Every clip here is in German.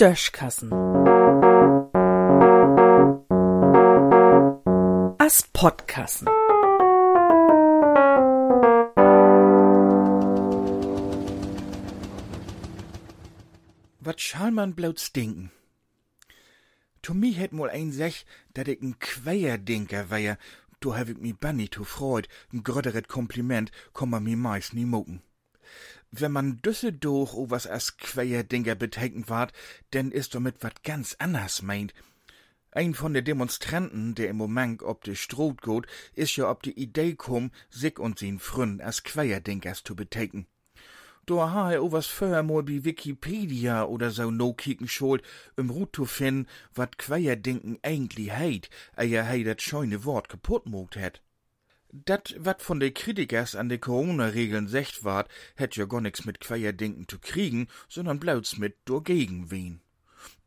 Döschkassen. As Podkassen. Wat schall man bloß stinken? To mi het mal ein sech, dat ich n Queerdinker wär. Du hab ich mi banni to freud, n gröderet Kompliment, komm man mi meist nie mucken. Wenn man Düsseldorf was as Queerdinker betecken wart, denn is damit wat ganz anders meint. Ein von de Demonstranten, der im Moment ob de Stroh geht, is ja ob die Idee kum, sich und sin Fründ as Queerdinkers zu betecken. Da ha er was vorher mal bi Wikipedia oder so no kicken schuld, um Rut zu finden, wat Queerdinken eigentlich heit, eher hei dat scheune Wort kaputt mogt het. Dat, wat von de Kritikers an de Corona-Regeln secht ward, hätt ja gar nix mit Queerdinken zu kriegen, sondern blauts mit dur gegen wen.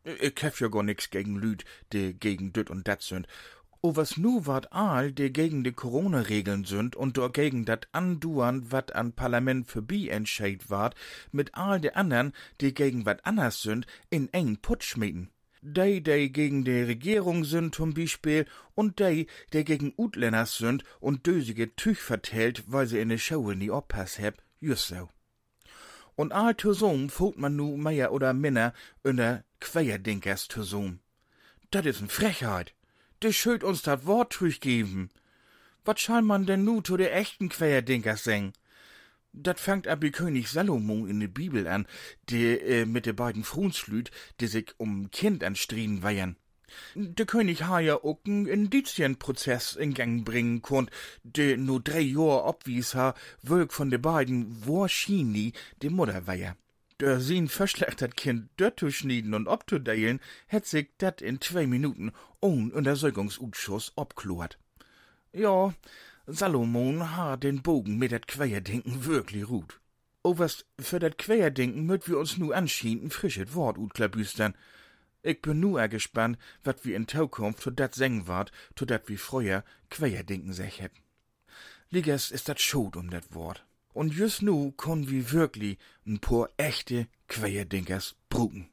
Ich hef ja gar nix gegen Lüd, de gegen düt und dat sind. O was nu wart all, de gegen de Corona-Regeln sind und dor gegen dat anduan, wat an Parlament für bi entscheid ward, mit all de andern, die gegen wat anders sind, in eng Putsch schmieden. Dei, die gegen de Regierung sind zum Beispiel, und dei, die gegen Utländers sind und dösige Tüch vertellt, weil sie in de Show nie oppass heb, just so. Und all zusammen folgt man nu mehr oder minder in der Querdinkers zusammen. Dat is n Frechheit. De schuld uns dat Wort durchgeben. Wat schall man denn nu zu de echten Querdinkers seng? Dat fangt ab König Salomo in de Bibel an, de äh, mit de beiden Frunslüd, die sich um Kind anstrien weiern. De König ha ja ook n Indizienprozess in Gang bringen konnt, de no drei Jahr obwies ha, wölk von de beiden Warschini de Mutter weier. Der sin verschlechtert Kind dort zu schnieden und obzudeilen, hätt sich dat in zwei Minuten ohn Untersuchungsausschuss obklort. Ja, Salomon ha den Bogen mit dat Querdenken wirklich ruht. O was für dat Querdenken möt wir uns nu anschieden frisches Wort utklabüstern. Ich bin nu er gespannt, wat wir in Zukunft zu dat seng wart, zu dat wie früher Querdenken sech hätten. Liggers ist dat schot um dat Wort. Und just nu konn wir wirklich n paar echte Querdenkers bruken.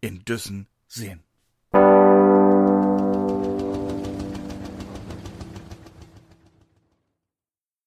In Düssen sehen.